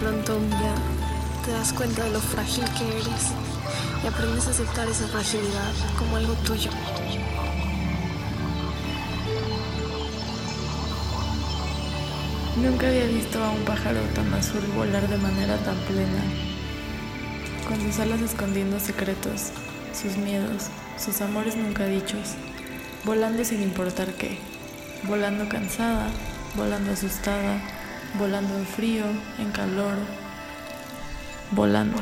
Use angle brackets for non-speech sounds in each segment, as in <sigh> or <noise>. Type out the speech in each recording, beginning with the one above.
pronto ya te das cuenta de lo frágil que eres y aprendes a aceptar esa fragilidad como algo tuyo. Nunca había visto a un pájaro tan azul volar de manera tan plena, con sus alas escondiendo secretos, sus miedos, sus amores nunca dichos, volando sin importar qué, volando cansada, volando asustada, volando en frío, en calor, volando.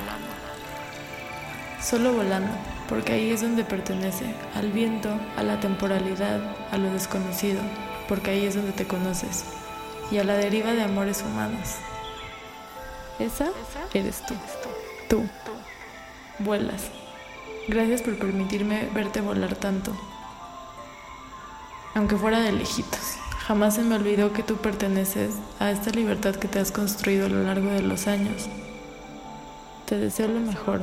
Solo volando, porque ahí es donde pertenece, al viento, a la temporalidad, a lo desconocido, porque ahí es donde te conoces y a la deriva de amores humanos. Esa eres tú. Tú. Vuelas. Gracias por permitirme verte volar tanto. Aunque fuera de lejitos. Jamás se me olvidó que tú perteneces a esta libertad que te has construido a lo largo de los años. Te deseo lo mejor.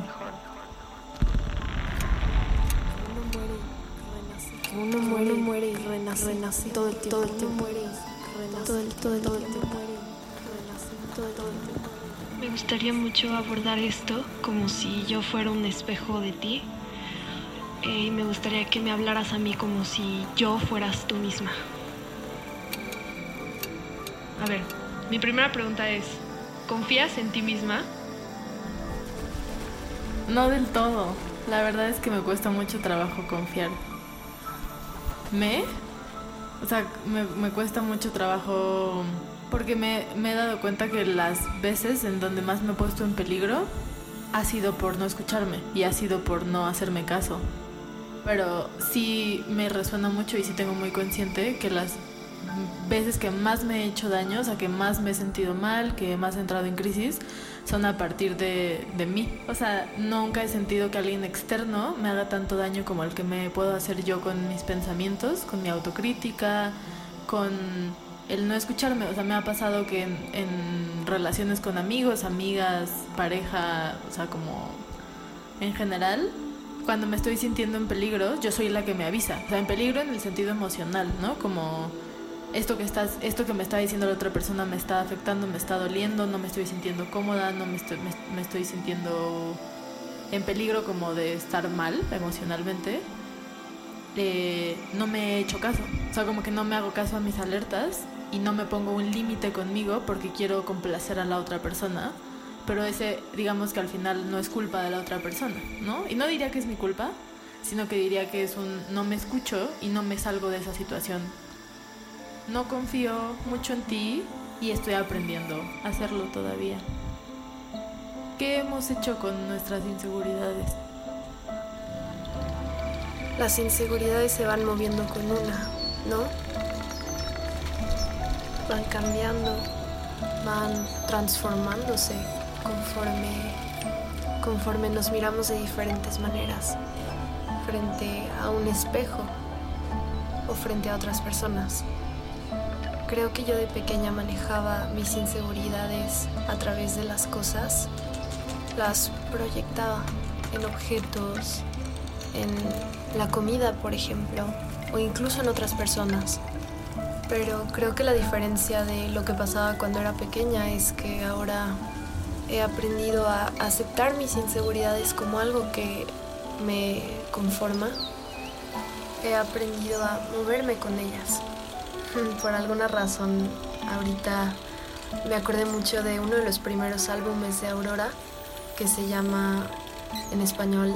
Uno muere, muere y renace, renace todo el tiempo. Todo el tiempo. Todo el, todo el, todo el tiempo. Me gustaría mucho abordar esto como si yo fuera un espejo de ti. Eh, y me gustaría que me hablaras a mí como si yo fueras tú misma. A ver, mi primera pregunta es, ¿confías en ti misma? No del todo. La verdad es que me cuesta mucho trabajo confiar. ¿Me? O sea, me, cuesta mucho trabajo porque me, me, he dado cuenta que las veces en donde más me he puesto en peligro ha sido por no escucharme y ha sido por no hacerme caso. Pero sí me resuena mucho y sí tengo muy consciente que las veces que más me he hecho daño, o sea, que más me he sentido mal, que más he entrado en crisis, son a partir de, de, mí. O sea, nunca he sentido que alguien externo me haga tanto daño como el que me puedo hacer yo con mis pensamientos, con mi autocrítica, con el no escucharme. O sea, me ha pasado que en, en relaciones con amigos, amigas, pareja, o sea, como en general, cuando me estoy sintiendo en peligro, yo soy la que me avisa. O sea, en peligro en el sentido emocional, ¿no? Como esto que estás, esto que me está diciendo la otra persona me está afectando, me está doliendo, no me estoy sintiendo cómoda, no me estoy, sintiendo en peligro como de estar mal emocionalmente. Eh, no me he hecho caso. O sea, como que no me hago caso a mis alertas y no me pongo un límite conmigo porque quiero complacer a la otra persona. Pero ese, digamos que al final no es culpa de la otra persona, ¿no? Y no diría que es mi culpa, sino que diría que es un no me escucho y no me salgo de esa situación no confío mucho en ti y estoy aprendiendo a hacerlo todavía. ¿Qué hemos hecho con nuestras inseguridades? Las inseguridades se van moviendo con una, ¿no? Van cambiando, van transformándose conforme, conforme nos miramos de diferentes maneras, frente a un espejo o frente a otras personas. Creo que yo de pequeña manejaba mis inseguridades a través de las cosas, las proyectaba en objetos, en la comida, por ejemplo, o incluso en otras personas. Pero creo que la diferencia de lo que pasaba cuando era pequeña es que ahora he aprendido a aceptar mis inseguridades como algo que me conforma. He aprendido a moverme con ellas. Por alguna razón, ahorita me acordé mucho de uno de los primeros álbumes de Aurora que se llama en español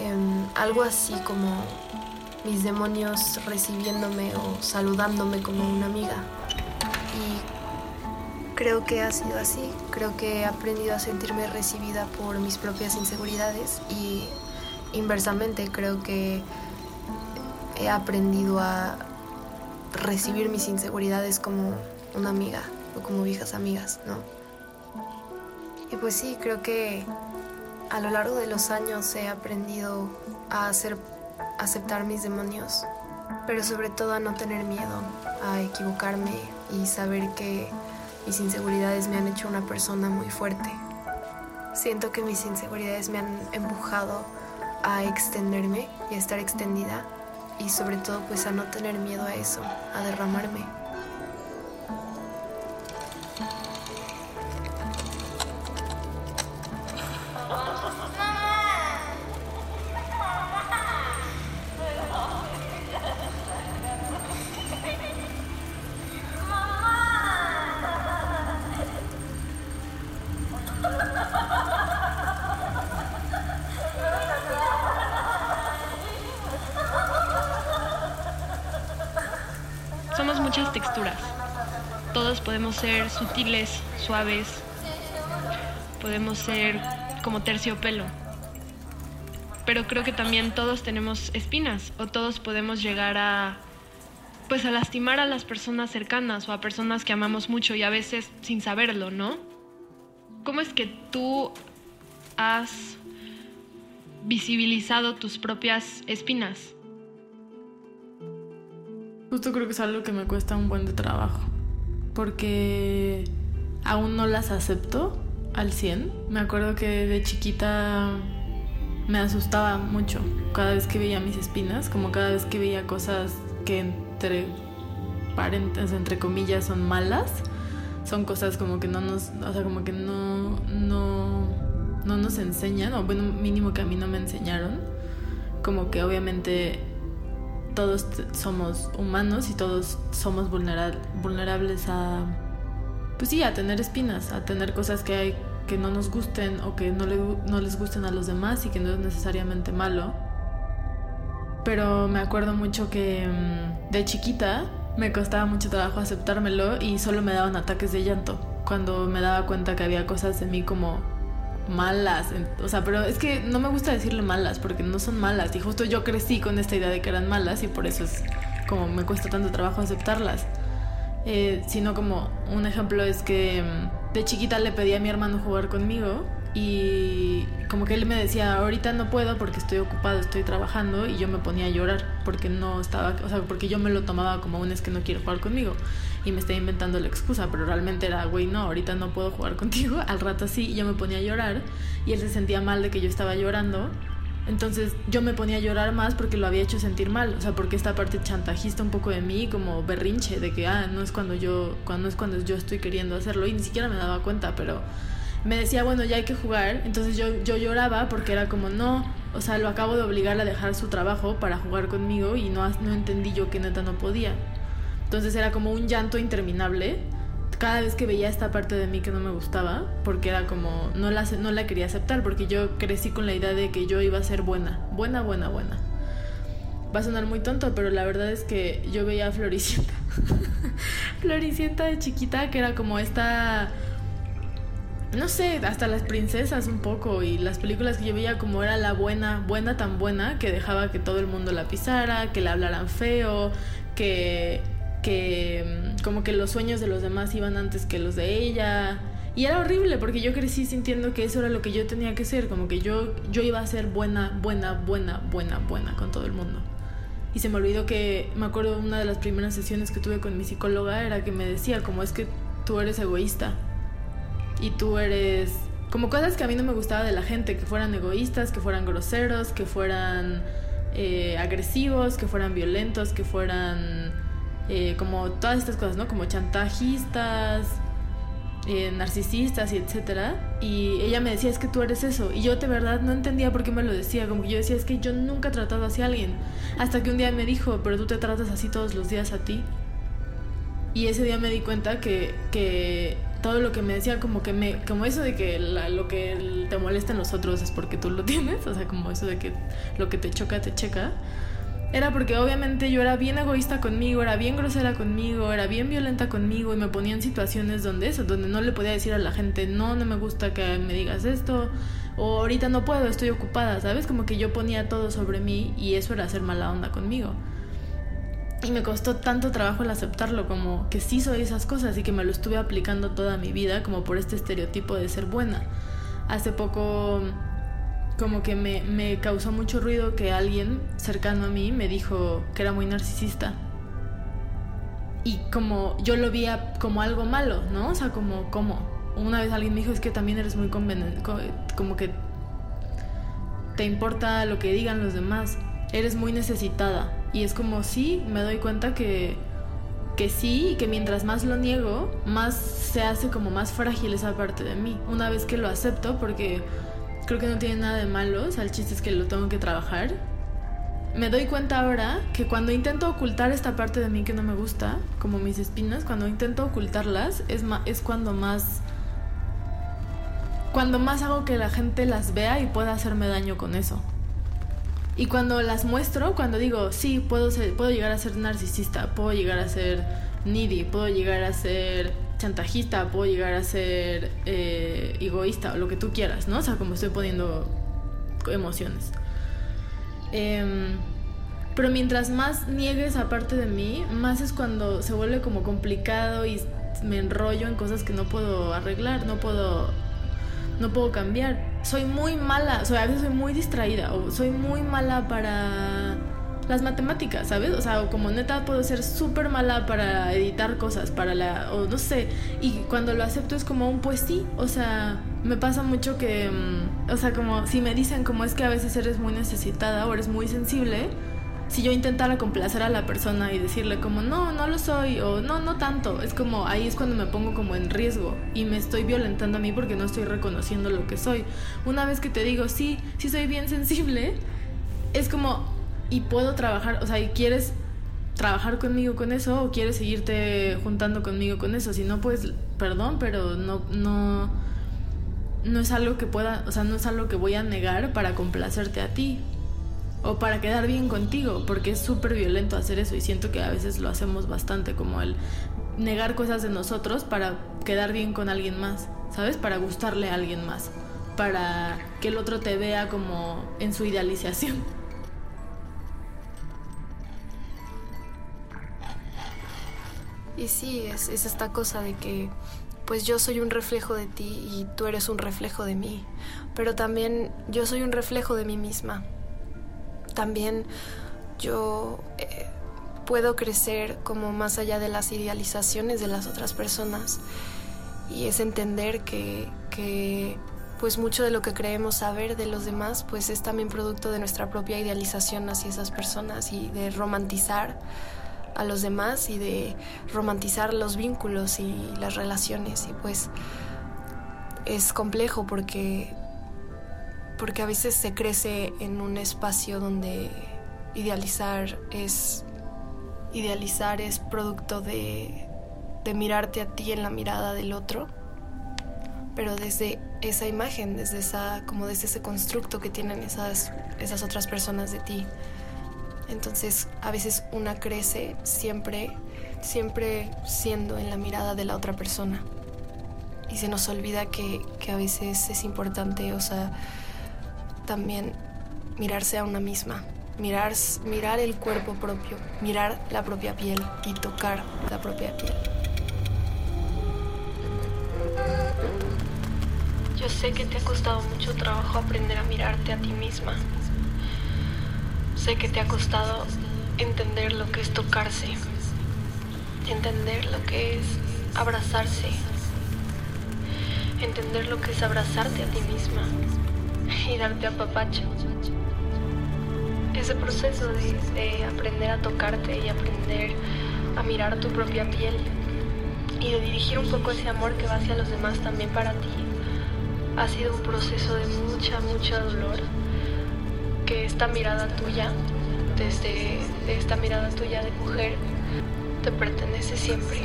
eh, algo así como mis demonios recibiéndome o saludándome como una amiga. Y creo que ha sido así. Creo que he aprendido a sentirme recibida por mis propias inseguridades y inversamente creo que he aprendido a recibir mis inseguridades como una amiga o como viejas amigas, ¿no? Y pues sí, creo que a lo largo de los años he aprendido a hacer, aceptar mis demonios, pero sobre todo a no tener miedo, a equivocarme y saber que mis inseguridades me han hecho una persona muy fuerte. Siento que mis inseguridades me han empujado a extenderme y a estar extendida y sobre todo pues a no tener miedo a eso, a derramarme. Todos podemos ser sutiles, suaves, podemos ser como terciopelo. Pero creo que también todos tenemos espinas o todos podemos llegar a pues a lastimar a las personas cercanas o a personas que amamos mucho y a veces sin saberlo, ¿no? ¿Cómo es que tú has visibilizado tus propias espinas? Justo creo que es algo que me cuesta un buen de trabajo, porque aún no las acepto al 100. Me acuerdo que de chiquita me asustaba mucho cada vez que veía mis espinas, como cada vez que veía cosas que entre entre comillas, son malas. Son cosas como que no nos, o sea, como que no, no, no nos enseñan, o bueno, mínimo que a mí no me enseñaron. Como que obviamente todos somos humanos y todos somos vulnerables a, pues sí, a tener espinas, a tener cosas que hay que no nos gusten o que no, no les gusten a los demás y que no es necesariamente malo. Pero me acuerdo mucho que mm, de chiquita me costaba mucho trabajo aceptármelo y solo me daban ataques de llanto cuando me daba cuenta que había cosas de mí como malas, o sea, pero es que no me gusta decirle malas porque no son malas y justo yo crecí con esta idea de que eran malas y por eso es como me cuesta tanto trabajo aceptarlas. Eh, sino como un ejemplo es que mm, de chiquita le pedí a mi hermano jugar conmigo y como que él me decía, ahorita no puedo porque estoy ocupado, estoy trabajando y yo me ponía a llorar porque no estaba, o sea, porque yo me lo tomaba como un es que no quiere jugar conmigo y me estaba inventando la excusa, pero realmente era, güey, no, ahorita no puedo jugar <laughs> contigo, al rato sí, y yo me ponía a llorar y él se sentía mal de que yo estaba llorando. Entonces yo me ponía a llorar más porque lo había hecho sentir mal, o sea, porque esta parte chantajista un poco de mí, como berrinche, de que, ah, no es cuando yo, cuando es cuando yo estoy queriendo hacerlo y ni siquiera me daba cuenta, pero me decía, bueno, ya hay que jugar. Entonces yo, yo lloraba porque era como, no, o sea, lo acabo de obligar a dejar su trabajo para jugar conmigo y no, no entendí yo que neta no podía. Entonces era como un llanto interminable cada vez que veía esta parte de mí que no me gustaba, porque era como, no la, no la quería aceptar, porque yo crecí con la idea de que yo iba a ser buena, buena, buena, buena. Va a sonar muy tonto, pero la verdad es que yo veía a Floricienta. <laughs> Floricienta de chiquita, que era como esta no sé, hasta las princesas un poco y las películas que yo veía como era la buena, buena tan buena que dejaba que todo el mundo la pisara, que la hablaran feo, que que mm, como que los sueños de los demás iban antes que los de ella. Y era horrible porque yo crecí sintiendo que eso era lo que yo tenía que ser, como que yo, yo iba a ser buena, buena, buena, buena, buena con todo el mundo. Y se me olvidó que, me acuerdo una de las primeras sesiones que tuve con mi psicóloga era que me decía, como es que tú eres egoísta y tú eres como cosas que a mí no me gustaba de la gente, que fueran egoístas, que fueran groseros, que fueran eh, agresivos, que fueran violentos, que fueran eh, como todas estas cosas, ¿no? Como chantajistas, eh, narcisistas y etcétera. Y ella me decía, es que tú eres eso. Y yo de verdad no entendía por qué me lo decía. Como que yo decía, es que yo nunca he tratado así a alguien. Hasta que un día me dijo, pero tú te tratas así todos los días a ti. Y ese día me di cuenta que, que todo lo que me decía como que me como eso de que lo que te molesta en nosotros es porque tú lo <laughs> tienes o sea como eso de que lo que te choca te checa. Era porque obviamente yo era bien egoísta conmigo era bien grosera conmigo era bien violenta conmigo y me ponía en situaciones donde eso donde no le podía decir a la gente no no me gusta que me digas esto o ahorita no puedo estoy ocupada sabes como que yo ponía todo sobre mí y eso era hacer mala onda conmigo y me costó tanto trabajo el aceptarlo, como que sí soy esas cosas y que me lo estuve aplicando toda mi vida como por este estereotipo de ser buena. Hace poco como que me, me causó mucho ruido que alguien cercano a mí me dijo que era muy narcisista. Y como yo lo veía como algo malo, ¿no? O sea, como, como. Una vez alguien me dijo, es que también eres muy conveniente, como que te importa lo que digan los demás, eres muy necesitada. Y es como, sí, me doy cuenta que, que sí, y que mientras más lo niego, más se hace como más frágil esa parte de mí. Una vez que lo acepto, porque creo que no tiene nada de malo, o sea, el chiste es que lo tengo que trabajar. Me doy cuenta ahora que cuando intento ocultar esta parte de mí que no me gusta, como mis espinas, cuando intento ocultarlas, es, es cuando más... Cuando más hago que la gente las vea y pueda hacerme daño con eso. Y cuando las muestro, cuando digo, sí, puedo, ser, puedo llegar a ser narcisista, puedo llegar a ser needy, puedo llegar a ser chantajista, puedo llegar a ser eh, egoísta o lo que tú quieras, ¿no? O sea, como estoy poniendo emociones. Em, pero mientras más niegue esa parte de mí, más es cuando se vuelve como complicado y me enrollo en cosas que no puedo arreglar, no puedo no puedo cambiar. Soy muy mala, o sea, a veces soy muy distraída o soy muy mala para las matemáticas, ¿sabes? O sea, como neta puedo ser súper mala para editar cosas, para la, o no sé, y cuando lo acepto es como un pues sí, o sea, me pasa mucho que, mm, o sea, como si me dicen como es que a veces eres muy necesitada o eres muy sensible, si yo intentara complacer a la persona y decirle como no, no lo soy o no, no tanto, es como ahí es cuando me pongo como en riesgo y me estoy violentando a mí porque no estoy reconociendo lo que soy. Una vez que te digo, sí, sí soy bien sensible, es como, y puedo trabajar, o sea, y quieres trabajar conmigo con eso o quieres seguirte juntando conmigo con eso, si no, pues, perdón, pero no, no, no es algo que pueda, o sea, no es algo que voy a negar para complacerte a ti o para quedar bien contigo, porque es súper violento hacer eso y siento que a veces lo hacemos bastante, como el negar cosas de nosotros para quedar bien con alguien más, ¿sabes? Para gustarle a alguien más, para que el otro te vea como en su idealización. <laughs> Y sí, es, es esta cosa de que pues yo soy un reflejo de ti y tú eres un reflejo de mí, pero también yo soy un reflejo de mí misma también yo eh, puedo crecer como más allá de las idealizaciones de las otras personas y es entender que, que pues mucho de lo que creemos saber de los demás pues es también producto de nuestra propia idealización hacia esas personas y de romantizar a los demás y de romantizar los vínculos y las relaciones. Y pues es complejo porque porque a veces se crece en un espacio donde idealizar es idealizar es producto de, de mirarte a ti en la mirada del otro pero desde esa imagen desde esa como desde ese constructo que tienen esas esas otras personas de ti. Entonces a veces una crece siempre siempre siendo en la mirada de la otra persona. Y se nos olvida que, que a veces es importante o sea también mirarse a una misma, mirar, mirar el cuerpo propio, mirar la propia piel y tocar la propia piel. Yo sé que te ha costado mucho trabajo aprender a mirarte a ti misma. Sé que te ha costado entender lo que es tocarse, entender lo que es abrazarse, entender lo que es abrazarte a ti misma y darte a papacho. Ese proceso de, aprender a tocarte y aprender a mirar tu propia piel y de dirigir un poco ese amor que va hacia los demás también para ti ha sido un proceso de mucha, mucha dolor. Que esta mirada tuya, desde esta mirada tuya de mujer, te pertenece siempre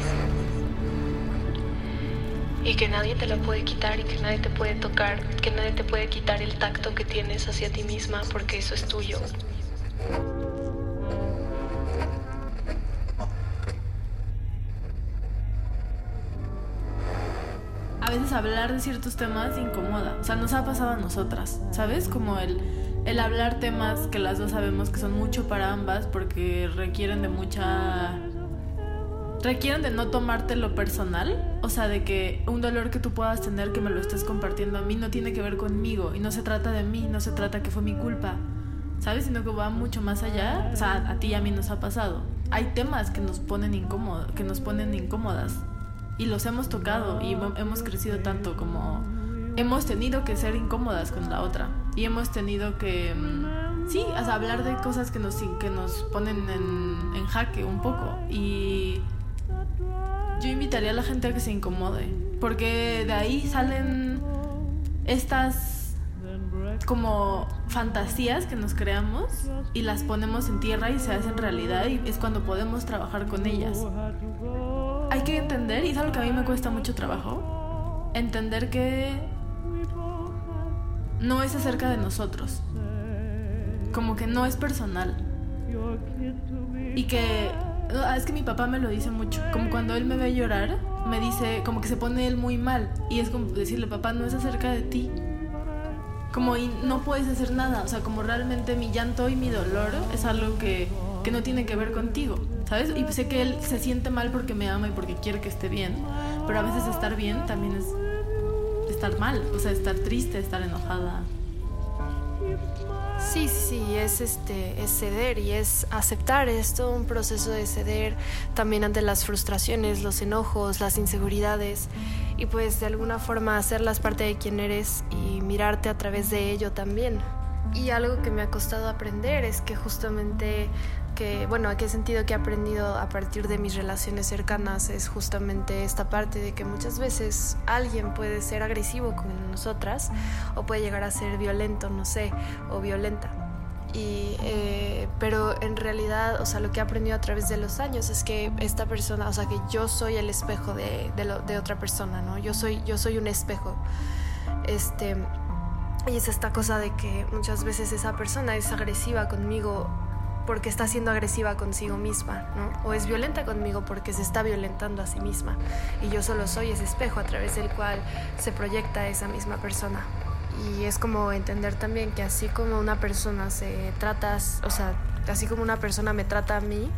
y que nadie te la puede quitar y que nadie te puede tocar, que nadie te puede quitar el tacto que tienes hacia ti misma porque eso es tuyo. A veces hablar de ciertos temas incomoda, o sea, nos ha pasado a nosotras, ¿sabes? Como el, el hablar temas que las dos sabemos que son mucho para ambas porque requieren de mucha requieren de no tomarte lo personal, o sea, de que un dolor que tú puedas tener que me lo estés compartiendo a mí no tiene que ver conmigo y no se trata de mí, no se trata que fue mi culpa, ¿sabes? Sino que va mucho más allá, o sea, a ti y a mí nos ha pasado. Hay temas que nos ponen incómodos, que nos ponen incómodas y los hemos tocado y hemos crecido tanto como hemos tenido que ser incómodas con la otra y hemos tenido que mm, sí, o sea, hablar de cosas que nos que nos ponen en, en jaque un poco y yo invitaría a la gente a que se incomode, porque de ahí salen estas como fantasías que nos creamos y las ponemos en tierra y se hacen realidad y es cuando podemos trabajar con ellas. Hay que entender, y es algo que a mí me cuesta mucho trabajo, entender que no es acerca de nosotros, como que no es personal. Y que es que mi papá me lo dice mucho, como cuando él me ve llorar, me dice como que se pone él muy mal y es como decirle, papá, no es acerca de ti. Como y no puedes hacer nada, o sea, como realmente mi llanto y mi dolor es algo que, que no tiene que ver contigo, ¿sabes? Y sé que él se siente mal porque me ama y porque quiere que esté bien, pero a veces estar bien también es estar mal, o sea, estar triste, estar enojada. Sí, sí, es este, es ceder y es aceptar, es todo un proceso de ceder también ante las frustraciones, los enojos, las inseguridades y pues de alguna forma hacerlas parte de quien eres y mirarte a través de ello también. Y algo que me ha costado aprender es que justamente que, bueno, ¿a qué sentido que he aprendido a partir de mis relaciones cercanas es justamente esta parte de que muchas veces alguien puede ser agresivo con nosotras o puede llegar a ser violento, no sé, o violenta. Y, eh, pero en realidad, o sea, lo que he aprendido a través de los años es que esta persona, o sea, que yo soy el espejo de, de otra persona, ¿no? Yo soy, yo soy un espejo. Este, y es esta cosa de que muchas veces esa persona es agresiva conmigo porque está siendo agresiva consigo misma, ¿no? O es violenta conmigo porque se está violentando a sí misma. Y yo solo soy ese espejo a través del cual se proyecta esa misma persona. Y es como entender también que así como una persona se trata, o sea, así como una persona me trata a mí,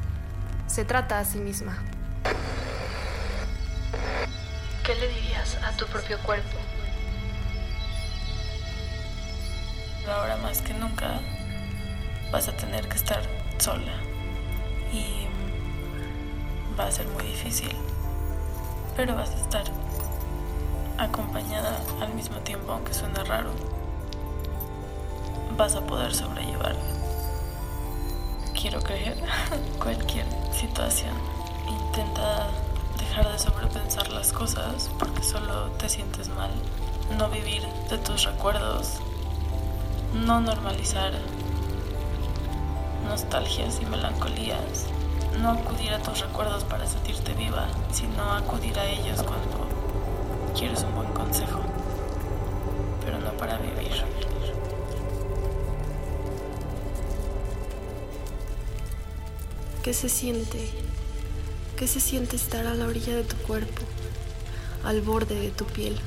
se trata a sí misma. ¿Qué le dirías a tu propio cuerpo? Ahora más que nunca vas a tener que estar sola y va a ser muy difícil, pero vas a estar acompañada al mismo tiempo, aunque suene raro. Vas a poder sobrellevarlo. Quiero creer <laughs> cualquier situación. Intenta dejar de sobrepensar las cosas porque solo te sientes mal. No vivir de tus recuerdos. No normalizar nostalgias y melancolías. No acudir a tus recuerdos para sentirte viva, sino acudir a ellos cuando quieres un buen consejo, pero no para vivir. ¿Qué se siente? ¿Qué se siente estar a la orilla de tu cuerpo, al borde de tu piel?